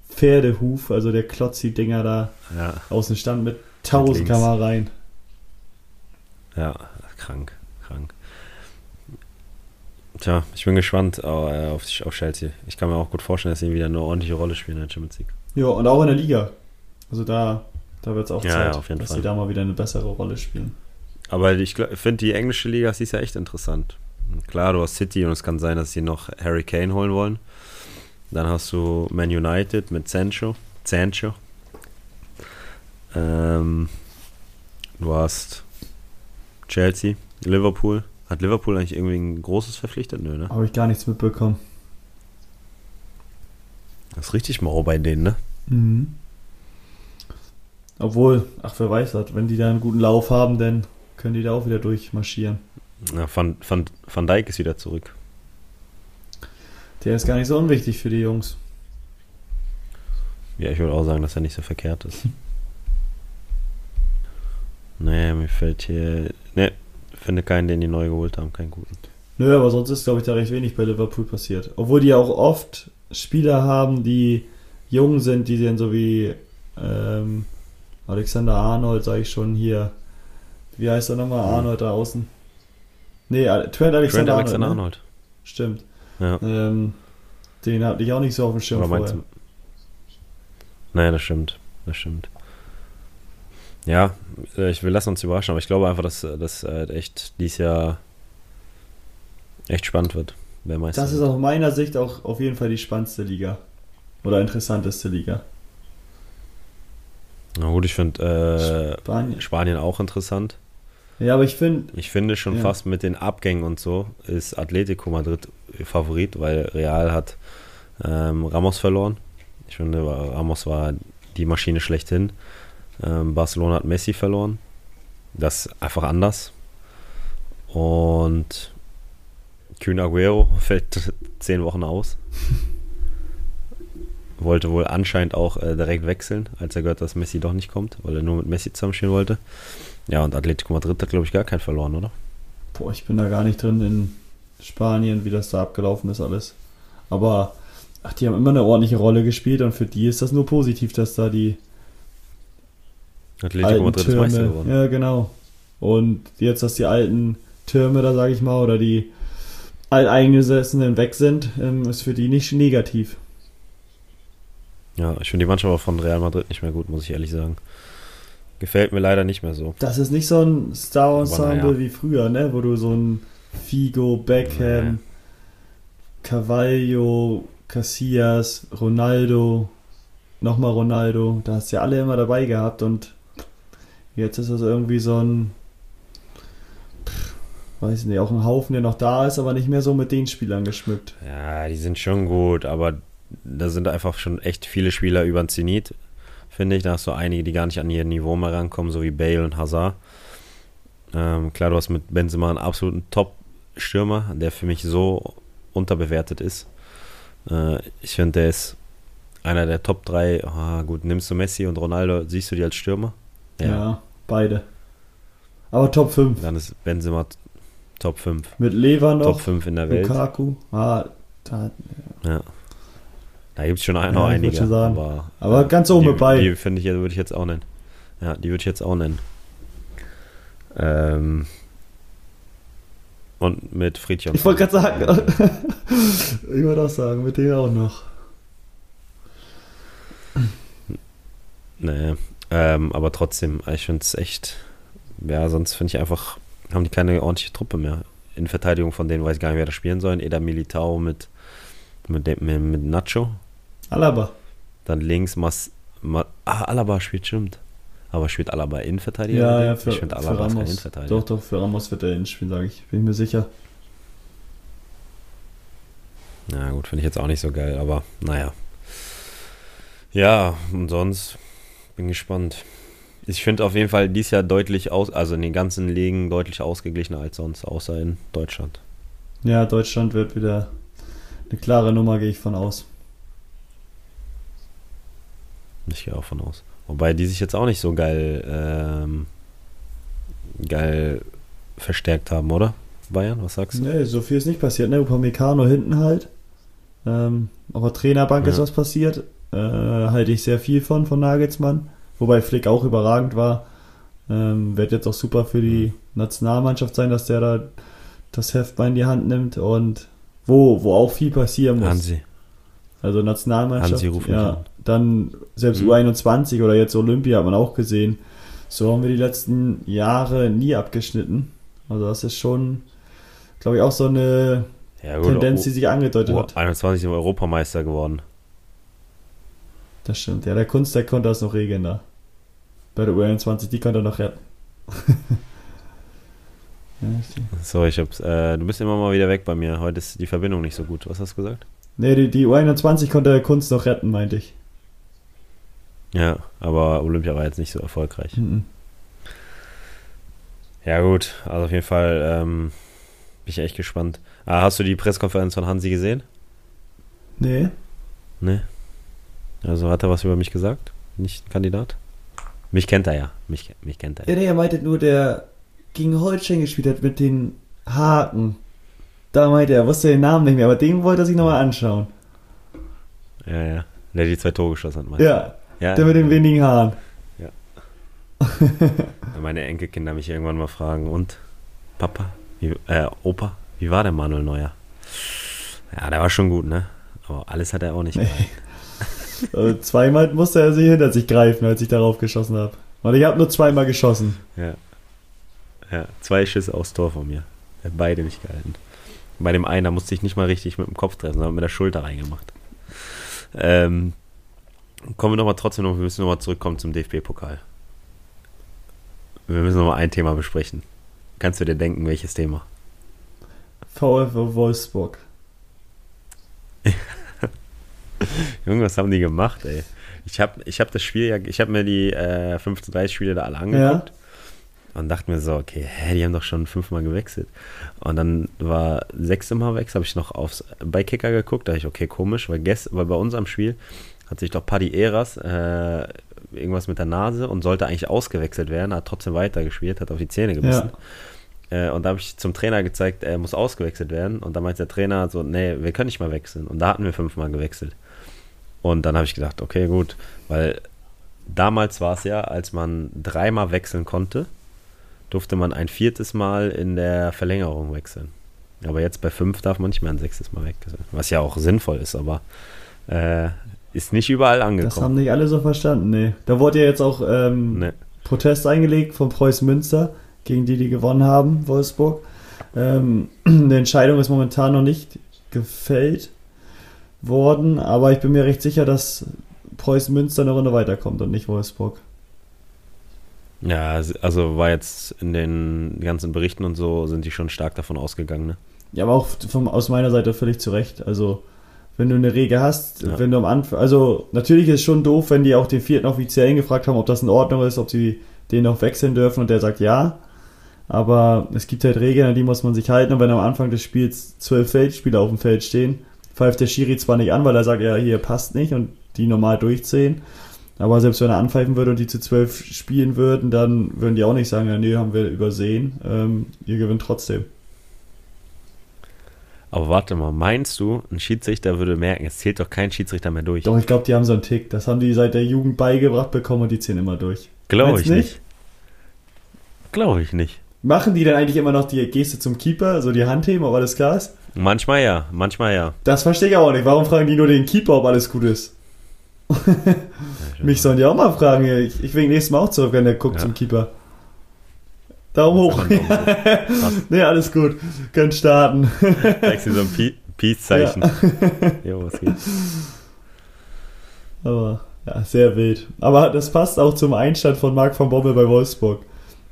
Pferdehuf, also der klotzt die Dinger da ja. aus dem Stand mit 1000 km rein. Ja, krank, krank. Tja, ich bin gespannt äh, auf, auf Chelsea. Ich kann mir auch gut vorstellen, dass sie wieder eine ordentliche Rolle spielen in der Champions League. Ja, und auch in der Liga. Also da da wird es auch ja, Zeit, ja, dass Fall. sie da mal wieder eine bessere Rolle spielen. Aber ich finde, die englische Liga, die ist ja echt interessant. Klar, du hast City und es kann sein, dass sie noch Harry Kane holen wollen. Dann hast du Man United mit Sancho. Sancho. Ähm, du hast Chelsea, Liverpool. Hat Liverpool eigentlich irgendwie ein großes verpflichtet? Nö, ne? Habe ich gar nichts mitbekommen. Das ist richtig mau bei denen, ne? Mhm. Obwohl, ach, wer weiß das, wenn die da einen guten Lauf haben, dann können die da auch wieder durchmarschieren. Ja, Van, Van, Van Dijk ist wieder zurück. Der ist gar nicht so unwichtig für die Jungs. Ja, ich würde auch sagen, dass er nicht so verkehrt ist. nee, mir fällt hier. Nee, finde keinen, den die neu geholt haben, keinen guten. Nö, aber sonst ist, glaube ich, da recht wenig bei Liverpool passiert. Obwohl die auch oft Spieler haben, die jung sind, die dann so wie ähm, Alexander Arnold, sage ich schon hier. Wie heißt er nochmal? Mhm. Arnold da außen. Nee, Trent Alexander, Trent Alexander Arnold. Ne? Arnold. Stimmt. Ja. Ähm, den hatte ich auch nicht so auf dem Schirm Oder vorher. Naja, das stimmt. Das stimmt. Ja, äh, ich will lassen uns überraschen, aber ich glaube einfach, dass das echt dieses Jahr echt spannend wird. Wer Das ist aus meiner Sicht auch auf jeden Fall die spannendste Liga. oder interessanteste Liga? Na gut, ich finde äh, Spanien. Spanien auch interessant. Ja, aber ich finde. Ich finde schon ja. fast mit den Abgängen und so ist Atletico Madrid Favorit, weil Real hat ähm, Ramos verloren. Ich finde, Ramos war die Maschine schlechthin. Ähm, Barcelona hat Messi verloren. Das ist einfach anders. Und Kühn Aguero fällt zehn Wochen aus. wollte wohl anscheinend auch äh, direkt wechseln, als er gehört, dass Messi doch nicht kommt, weil er nur mit Messi zusammenspielen wollte. Ja, und Atletico Madrid hat, glaube ich, gar keinen verloren, oder? Boah, ich bin da gar nicht drin in Spanien, wie das da abgelaufen ist alles. Aber, ach, die haben immer eine ordentliche Rolle gespielt und für die ist das nur positiv, dass da die Atletico Madrid Türme, ist Meister geworden. Ja, genau. Und jetzt, dass die alten Türme da, sage ich mal, oder die Alteingesessenen weg sind, ähm, ist für die nicht negativ. Ja, ich finde die Mannschaft von Real Madrid nicht mehr gut, muss ich ehrlich sagen. Gefällt mir leider nicht mehr so. Das ist nicht so ein Star-Ensemble ja. wie früher, ne? Wo du so ein Figo, Beckham, nee. Carvalho, Casillas, Ronaldo, nochmal Ronaldo, da hast du ja alle immer dabei gehabt und jetzt ist das irgendwie so ein, weiß nicht, auch ein Haufen, der noch da ist, aber nicht mehr so mit den Spielern geschmückt. Ja, die sind schon gut, aber da sind einfach schon echt viele Spieler über den Zenit, finde ich. Da hast du einige, die gar nicht an ihr Niveau mehr rankommen, so wie Bale und Hazard. Ähm, klar, du hast mit Benzema einen absoluten Top-Stürmer, der für mich so unterbewertet ist. Äh, ich finde, der ist einer der Top 3. Ah, gut, nimmst du Messi und Ronaldo, siehst du die als Stürmer? Ja, ja beide. Aber Top 5. Dann ist Benzema Top 5. Mit Lever noch. Top 5 in der Welt. Lukaku. Ah, da, ja. ja. Da gibt es schon noch ja, einige. Aber, aber ganz oben die, bei. Die finde ich, würde ich jetzt auch nennen. Ja, die würde ich jetzt auch nennen. Ähm, und mit Friedrich. Ich wollte gerade sagen. ich wollte auch sagen, mit denen auch noch. Nee, ähm, aber trotzdem, ich finde es echt. Ja, sonst finde ich einfach, haben die keine ordentliche Truppe mehr. In Verteidigung von denen weiß ich gar nicht, wer da spielen sollen. Eda Militao mit, mit, mit, mit Nacho Alaba. Dann links Mas, Mas ah, Alaba spielt, stimmt. Aber spielt Alaba Innenverteidiger? Ja, ja, für, ich für Ramos. Doch, doch, für Ramos wird er Innen spielen, sage ich. Bin ich mir sicher. Na gut, finde ich jetzt auch nicht so geil, aber naja. Ja, und sonst bin gespannt. Ich finde auf jeden Fall dies Jahr deutlich aus, also in den ganzen Ligen deutlich ausgeglichener als sonst, außer in Deutschland. Ja, Deutschland wird wieder eine klare Nummer, gehe ich von aus. Ich gehe auch von aus. Wobei die sich jetzt auch nicht so geil, ähm, geil verstärkt haben, oder? Bayern, was sagst du? Nee, so viel ist nicht passiert, ne? Upamecano hinten halt. Ähm, aber Trainerbank ja. ist was passiert. Äh, halte ich sehr viel von, von Nagelsmann. Wobei Flick auch überragend war. Ähm, wird jetzt auch super für die Nationalmannschaft sein, dass der da das Heft mal in die Hand nimmt und wo, wo auch viel passieren muss. Hansi. Also Nationalmannschaft. Hansi rufen ja, an. Dann selbst mhm. U21 oder jetzt Olympia hat man auch gesehen. So haben wir die letzten Jahre nie abgeschnitten. Also das ist schon, glaube ich, auch so eine ja, gut, Tendenz, die sich angedeutet hat. 21 sind Europameister geworden. Das stimmt. Ja, der Kunst, der konnte das noch regeln da. Bei der U21, die konnte er noch retten. ja, so, ich hab's. Äh, du bist immer mal wieder weg bei mir. Heute ist die Verbindung nicht so gut. Was hast du gesagt? Nee, die, die U21 konnte der Kunst noch retten, meinte ich. Ja, aber Olympia war jetzt nicht so erfolgreich. Mhm. Ja, gut, also auf jeden Fall ähm, bin ich echt gespannt. Ah, hast du die Pressekonferenz von Hansi gesehen? Nee. Nee. Also hat er was über mich gesagt? Nicht ein Kandidat? Mich kennt er ja. Mich, mich kennt er. Ja, nee, er meinte nur, der gegen Holstein gespielt hat mit den Haken. Da meinte er, er wusste den Namen nicht mehr, aber den wollte er sich nochmal anschauen. Ja, ja. Der die zwei Tore geschossen hat, Ja. Ja, der mit den wenigen Haaren. Ja. Meine Enkelkinder mich irgendwann mal fragen, und Papa, wie, äh, Opa, wie war der Manuel Neuer? Ja, der war schon gut, ne? Aber alles hat er auch nicht nee. Also zweimal musste er sich hinter sich greifen, als ich darauf geschossen habe. Und ich habe nur zweimal geschossen. Ja. Ja, zwei Schüsse aufs Tor von mir. Er hat beide nicht gehalten. Bei dem einen, da musste ich nicht mal richtig mit dem Kopf treffen, sondern mit der Schulter reingemacht. Ähm, kommen wir nochmal trotzdem noch, wir müssen nochmal zurückkommen zum DFB-Pokal. Wir müssen nochmal ein Thema besprechen. Kannst du dir denken, welches Thema? VfW Wolfsburg. Junge, was haben die gemacht, ey? Ich habe ich hab das Spiel ja, ich habe mir die äh, 15-30 Spiele da alle angeguckt. Ja und dachte mir so, okay, hä, die haben doch schon fünfmal gewechselt. Und dann war sechste Mal wechsel, habe ich noch aufs, bei Kicker geguckt, da dachte ich, okay, komisch, weil, gest, weil bei unserem Spiel hat sich doch Paddy Eras äh, irgendwas mit der Nase und sollte eigentlich ausgewechselt werden, hat trotzdem weitergespielt, hat auf die Zähne gebissen. Ja. Äh, und da habe ich zum Trainer gezeigt, er muss ausgewechselt werden. Und da meinte der Trainer so, nee, wir können nicht mal wechseln. Und da hatten wir fünfmal gewechselt. Und dann habe ich gedacht, okay, gut, weil damals war es ja, als man dreimal wechseln konnte, durfte man ein viertes Mal in der Verlängerung wechseln. Aber jetzt bei fünf darf man nicht mehr ein sechstes Mal wechseln. Was ja auch sinnvoll ist, aber äh, ist nicht überall angekommen. Das haben nicht alle so verstanden, nee. Da wurde ja jetzt auch ähm, nee. Protest eingelegt von Preußen Münster, gegen die, die gewonnen haben, Wolfsburg. Ähm, eine Entscheidung ist momentan noch nicht gefällt worden, aber ich bin mir recht sicher, dass Preußen Münster eine Runde weiterkommt und nicht Wolfsburg. Ja, also war jetzt in den ganzen Berichten und so sind die schon stark davon ausgegangen, ne? Ja, aber auch vom, aus meiner Seite völlig zu Recht. Also, wenn du eine Regel hast, ja. wenn du am Anfang, also natürlich ist es schon doof, wenn die auch den vierten Offiziellen gefragt haben, ob das in Ordnung ist, ob sie den noch wechseln dürfen und der sagt ja. Aber es gibt halt Regeln, an die muss man sich halten. Und wenn am Anfang des Spiels zwölf Feldspieler auf dem Feld stehen, pfeift der Schiri zwar nicht an, weil er sagt, ja, hier passt nicht und die normal durchziehen. Aber selbst wenn er anpfeifen würde und die zu zwölf spielen würden, dann würden die auch nicht sagen, ja, nee, haben wir übersehen. Ähm, ihr gewinnt trotzdem. Aber warte mal, meinst du, ein Schiedsrichter würde merken, es zählt doch kein Schiedsrichter mehr durch? Doch, ich glaube, die haben so einen Tick. Das haben die seit der Jugend beigebracht bekommen und die zählen immer durch. Glaube ich nicht. nicht? Glaube ich nicht. Machen die dann eigentlich immer noch die Geste zum Keeper, so die Hand heben, ob alles klar ist? Manchmal ja, manchmal ja. Das verstehe ich auch nicht. Warum fragen die nur den Keeper, ob alles gut ist? Mich sollen die auch mal fragen. Ich, ich will nächstes Mal auch zurück, wenn der guckt ja. zum Keeper. Daumen hoch. nee, alles gut. Können starten. Zeigst du so ein Peace-Zeichen. Ja. jo, was geht? Aber, ja, sehr wild. Aber das passt auch zum Einstand von Marc von Bommel bei Wolfsburg.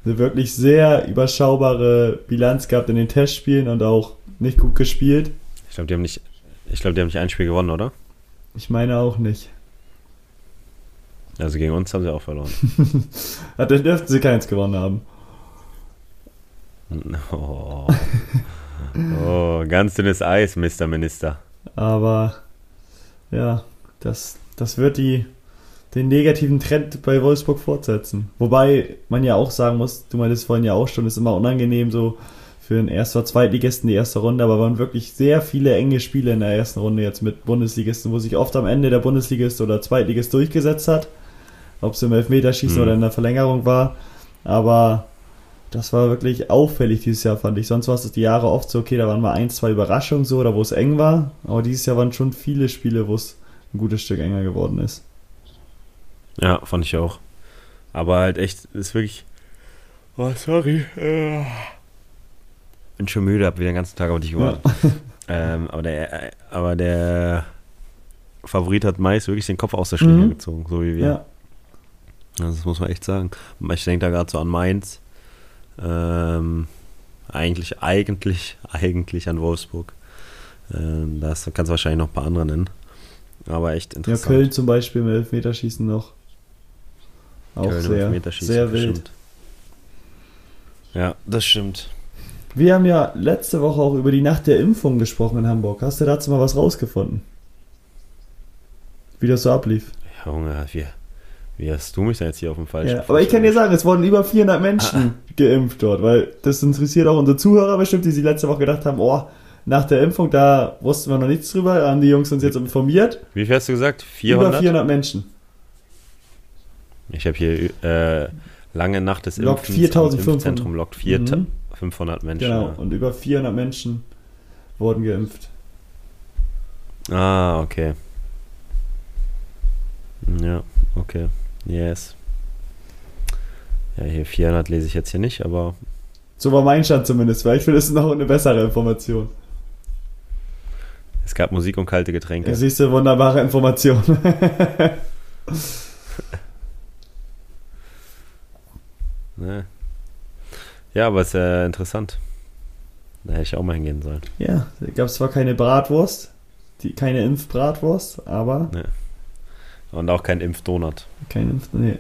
Eine wirklich sehr überschaubare Bilanz gehabt in den Testspielen und auch nicht gut gespielt. Ich glaube, die haben nicht, ich glaube, die haben nicht ein Spiel gewonnen, oder? Ich meine auch nicht. Also gegen uns haben sie auch verloren. Dann dürften sie keins gewonnen haben. Oh. oh, ganz dünnes Eis, Mr. Minister. Aber ja, das, das wird die, den negativen Trend bei Wolfsburg fortsetzen. Wobei man ja auch sagen muss, du meintest vorhin ja auch schon, ist immer unangenehm so für den ersten oder Zweitligisten die erste Runde, aber waren wirklich sehr viele enge Spiele in der ersten Runde jetzt mit Bundesligisten, wo sich oft am Ende der Bundesligist oder Zweitligist durchgesetzt hat ob es im Elfmeterschießen mhm. oder in der Verlängerung war. Aber das war wirklich auffällig dieses Jahr, fand ich. Sonst war es die Jahre oft so, okay, da waren mal ein, zwei Überraschungen so, oder wo es eng war. Aber dieses Jahr waren schon viele Spiele, wo es ein gutes Stück enger geworden ist. Ja, fand ich auch. Aber halt echt, ist wirklich. Oh, sorry. Äh. Bin schon müde, hab wieder den ganzen Tag auf dich gewartet. Ja. ähm, aber der, aber der Favorit hat meist wirklich den Kopf aus der Schlinge mhm. gezogen, so wie wir. Ja. Das muss man echt sagen. Ich denke da gerade so an Mainz. Ähm, eigentlich, eigentlich, eigentlich an Wolfsburg. Ähm, da kannst du wahrscheinlich noch ein paar andere nennen. Aber echt interessant. Ja, Köln zum Beispiel im Elfmeterschießen noch. Auch Köln sehr, sehr wild. Stimmt. Ja, das stimmt. Wir haben ja letzte Woche auch über die Nacht der Impfung gesprochen in Hamburg. Hast du dazu mal was rausgefunden? Wie das so ablief? Junge, wir, wie hast du mich da jetzt hier auf dem falschen ja, Aber ich kann dir sagen, es wurden über 400 Menschen ah. geimpft dort, weil das interessiert auch unsere Zuhörer bestimmt, die sich letzte Woche gedacht haben, oh, nach der Impfung, da wussten wir noch nichts drüber, haben die Jungs uns jetzt informiert. Wie viel hast du gesagt? 400? Über 400 Menschen. Ich habe hier äh, lange Nacht des lockt Impfens im Impfzentrum lockt 4, mhm. 500 Menschen. Genau, ja. und über 400 Menschen wurden geimpft. Ah, okay. Ja, okay. Yes. Ja, hier 400 lese ich jetzt hier nicht, aber. So war mein Stand zumindest, weil ich finde, das ist noch eine bessere Information. Es gab Musik und kalte Getränke. Ja, siehst du, wunderbare Information. ne. Ja, aber es ist äh, interessant. Da hätte ich auch mal hingehen sollen. Ja, da gab es zwar keine Bratwurst, die, keine Impfbratwurst, aber. Ne. Und auch kein Impfdonut. Kein Impf, nee.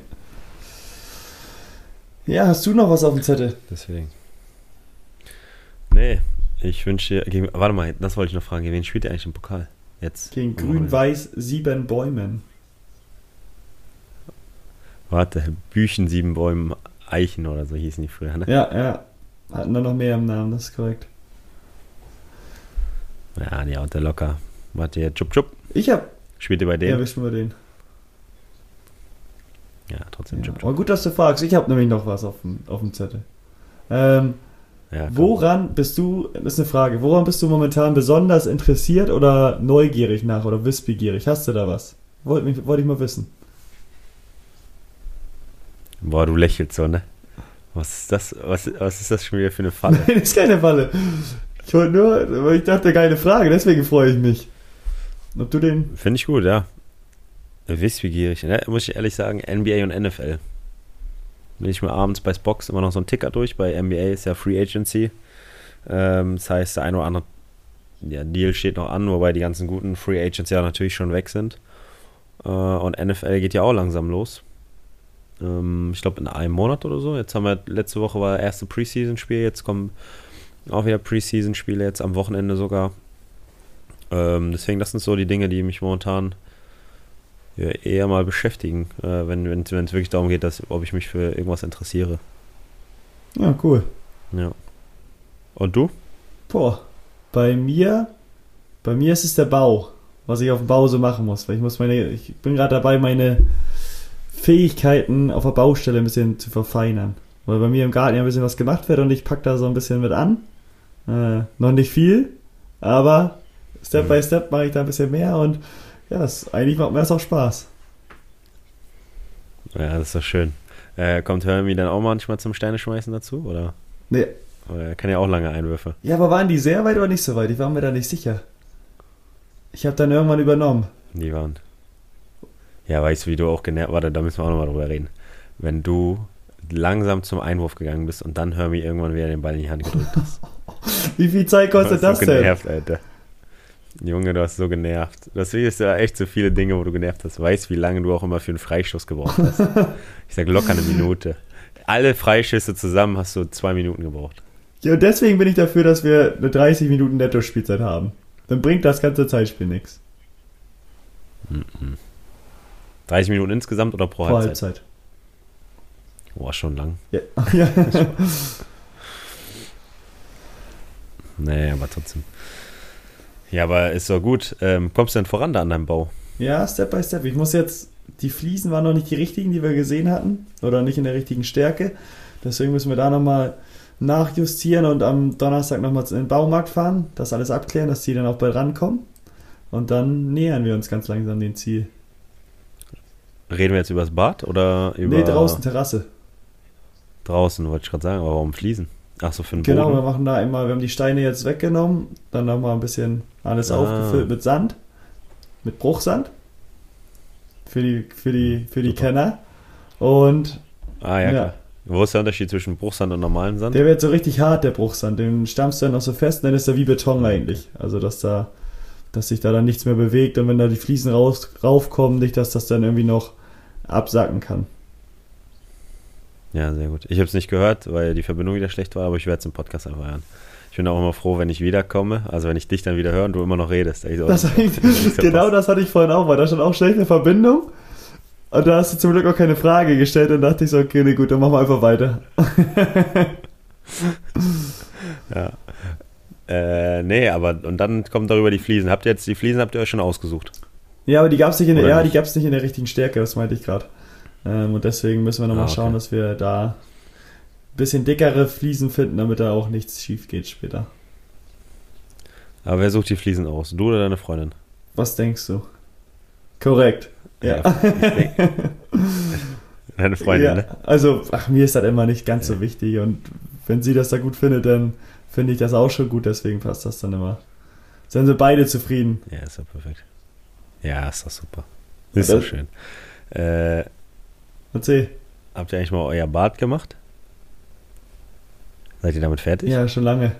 Ja, hast du noch was auf dem Zettel? Deswegen. Nee, ich wünsche dir. Gegen, warte mal, das wollte ich noch fragen. Gegen wen spielt ihr eigentlich im Pokal? Jetzt. Gegen Grün-Weiß sieben Bäumen. Warte, Büchen sieben Bäumen Eichen oder so hießen die früher, ne? Ja, ja. Hatten da noch mehr im Namen, das ist korrekt. Ja, die haut der locker. Warte, hier, Chup Chup. Ich hab. Spielt ihr bei denen? Ja, wir spielen bei denen. Ja, trotzdem Ja, Chup Chup. aber gut, dass du fragst. Ich habe nämlich noch was auf dem, auf dem Zettel. Ähm, Ja, woran bist du, das ist eine Frage, woran bist du momentan besonders interessiert oder neugierig nach oder wissbegierig? Hast du da was? Wollte wollte ich mal wissen. Boah, du lächelst so, ne? Was ist das? Was, was ist das schon wieder für eine Falle? Nein, das ist keine Falle. Ich wollte nur, weil ich dachte, geile Frage, deswegen freue ich mich. Ob du den. Finde ich gut, ja. Wissbegierig, ne? Muss ich ehrlich sagen, NBA und NFL. Bin ich mir abends bei Spox immer noch so einen Ticker durch. Bei NBA ist ja Free Agency. Ähm, das heißt, der eine oder andere ja, Deal steht noch an, wobei die ganzen guten Free Agents ja natürlich schon weg sind. Äh, und NFL geht ja auch langsam los. Ähm, ich glaube in einem Monat oder so. Jetzt haben wir, letzte Woche war das erste Preseason-Spiel, jetzt kommen auch wieder Preseason-Spiele, jetzt am Wochenende sogar. Ähm, deswegen, das sind so die Dinge, die mich momentan ja, eher mal beschäftigen, äh, wenn es wirklich darum geht, dass, ob ich mich für irgendwas interessiere. Ja, cool. Ja. Und du? Boah. Bei mir, bei mir ist es der Bau, was ich auf dem Bau so machen muss, weil ich muss meine, ich bin gerade dabei, meine Fähigkeiten auf der Baustelle ein bisschen zu verfeinern. Weil bei mir im Garten ja ein bisschen was gemacht wird und ich pack da so ein bisschen mit an. Äh, noch nicht viel, aber Step Mhm. by Step mache ich da ein bisschen mehr und ja, das, eigentlich macht mir das auch Spaß. Ja, das ist doch schön. Äh, kommt Hermi dann auch manchmal zum Steineschmeißen dazu? Oder? Nee. oder er kann ja auch lange Einwürfe. Ja, aber waren die sehr weit oder nicht so weit? Ich war mir da nicht sicher. Ich habe dann irgendwann übernommen. Die waren. Ja, weißt du, wie du auch genervt. Warte, da müssen wir auch nochmal drüber reden. Wenn du langsam zum Einwurf gegangen bist und dann Hermi irgendwann wieder den Ball in die Hand gedrückt hast. Wie viel Zeit kostet Du das so denn? genervt, Alter. Junge, du hast so genervt. Das ist ja echt so viele Dinge, wo du genervt hast. Weißt, wie lange du auch immer für einen Freistoß gebraucht hast. Ich sag locker eine Minute. Alle Freischüsse zusammen hast du zwei Minuten gebraucht. Ja, und deswegen bin ich dafür, dass wir eine 30 Minuten Netto-Spielzeit haben. Dann bringt das ganze Zeitspiel nichts. 30 Minuten insgesamt oder pro Vor Halbzeit? Halbzeit. Boah, schon lang. Ja. ja. Nee, aber trotzdem. Ja, aber ist doch gut. Ähm, kommst du denn voran da an deinem Bau? ja, Step by Step. Ich muss jetzt, die Fliesen waren noch nicht die richtigen, die wir gesehen hatten. Oder nicht in der richtigen Stärke. Deswegen müssen wir da nochmal nachjustieren und am Donnerstag nochmal in den Baumarkt fahren, das alles abklären, dass die dann auch bald rankommen. Und dann nähern wir uns ganz langsam dem Ziel. Reden wir jetzt über das Bad oder über. Nee, draußen, Terrasse. Draußen, wollte ich gerade sagen, aber warum Fliesen? Ach so, für den Genau, wir Boden. machen da immer, wir haben die Steine jetzt weggenommen, dann nochmal ein bisschen alles Ah. aufgefüllt mit Sand, mit Bruchsand. Für die, für die, für die Super. Kenner. Und Ah, ja, Ja. Wo ist der Unterschied zwischen Bruchsand und normalem Sand? der wird so richtig hart, der Bruchsand. Den stammst du dann noch so fest, und dann ist er wie Beton eigentlich. Also, dass da, dass sich da dann nichts mehr bewegt und wenn da die Fliesen raus, raufkommen, nicht, dass das dann irgendwie noch absacken kann. Ja, sehr gut. Ich habe es nicht gehört, weil die Verbindung wieder schlecht war, aber ich werde es im Podcast einfach hören. Ich bin auch immer froh, wenn ich wiederkomme, also wenn ich dich dann wieder höre und du immer noch redest. Ich so, Das, ja genau das hatte ich vorhin auch, weil da stand auch schlechte Verbindung. Und da hast du zum Glück auch keine Frage gestellt und dachte ich so, okay, nee, gut, dann machen wir einfach weiter. Ja. Äh, nee, aber und dann kommen darüber die Fliesen. Habt ihr jetzt die Fliesen habt ihr euch schon ausgesucht? Ja, aber die gab es nicht in der, ja, nicht? die gab's nicht in der richtigen Stärke, das meinte ich gerade. Ähm, und deswegen müssen wir nochmal Ah, okay. schauen, dass wir da ein bisschen dickere Fliesen finden, damit da auch nichts schief geht später. Aber wer sucht die Fliesen aus? Du oder deine Freundin? Was denkst du? Korrekt. Ja. denk- deine Freundin, ja. ne? Also, ach, mir ist das immer nicht ganz Ja. so wichtig und wenn sie das da gut findet, dann finde ich das auch schon gut, deswegen passt das dann immer. Sind sie beide zufrieden? Ja, ist doch perfekt. Ja, ist doch super. Ist doch schön. Äh, Erzähl. Habt ihr eigentlich mal euer Bad gemacht? Seid ihr damit fertig? Ja, schon lange.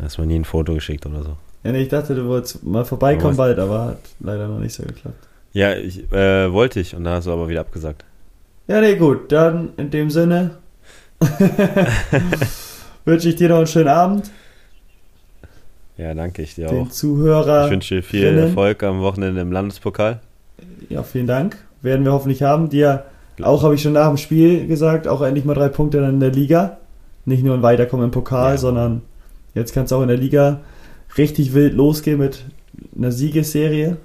Hast du mir nie ein Foto geschickt oder so? Ja, nee, ich dachte, du wolltest mal vorbeikommen bald, aber hat leider noch nicht so geklappt. Ja, ich, äh, wollte ich und da hast du aber wieder abgesagt. Ja, nee, gut. Dann in dem Sinne wünsche ich dir noch einen schönen Abend. Ja, danke ich dir Den auch. Den Zuhörer. Ich wünsche dir viel Erfolg am Wochenende im Landespokal. Ja, vielen Dank. Werden wir hoffentlich haben. Dir auch habe ich schon nach dem Spiel gesagt, auch endlich mal drei Punkte dann in der Liga. Nicht nur ein Weiterkommen im Pokal, ja. sondern jetzt kann es auch in der Liga richtig wild losgehen mit einer Siegesserie.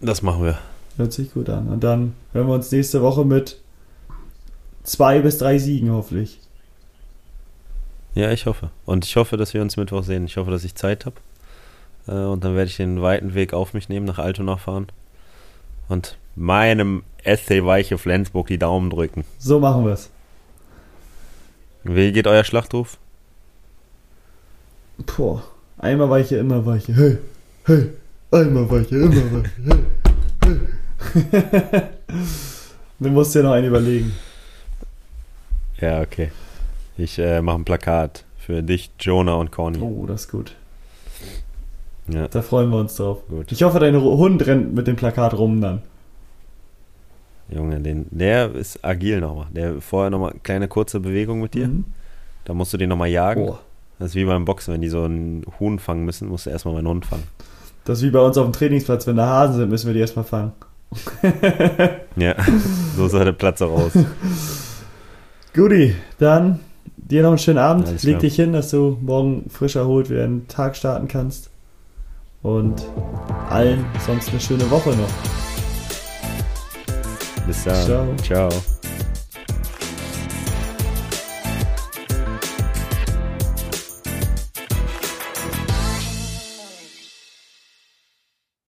Das machen wir. Hört sich gut an. Und dann hören wir uns nächste Woche mit zwei bis drei Siegen hoffentlich. Ja, ich hoffe. Und ich hoffe, dass wir uns Mittwoch sehen. Ich hoffe, dass ich Zeit habe. Äh, und dann werde ich den weiten Weg auf mich nehmen, nach Altona fahren. Und meinem SC Weiche Flensburg die Daumen drücken. So machen wir es. Wie geht euer Schlachtruf? Boah, einmal weiche, immer weiche. Hey, hey, einmal weiche, immer weiche. Hey, hey. du musst dir noch einen überlegen. Ja, okay. Ich äh, mache ein Plakat für dich, Jonah und Conny. Oh, das ist gut. Ja. Da freuen wir uns drauf. Gut. Ich hoffe, dein Hund rennt mit dem Plakat rum dann. Junge, den, der ist agil nochmal. Der vorher nochmal kleine kurze Bewegung mit dir. Mhm. Da musst du den nochmal jagen. Oh. Das ist wie beim Boxen, wenn die so einen Huhn fangen müssen, musst du erstmal meinen Hund fangen. Das ist wie bei uns auf dem Trainingsplatz, wenn da Hasen sind, müssen wir die erstmal fangen. ja, so sah der Platz auch aus. Guti, dann dir noch einen schönen Abend. Alles Leg klar. dich hin, dass du morgen frisch erholt wieder den Tag starten kannst. Und allen sonst eine schöne Woche noch. Bis dann. Ciao. Ciao.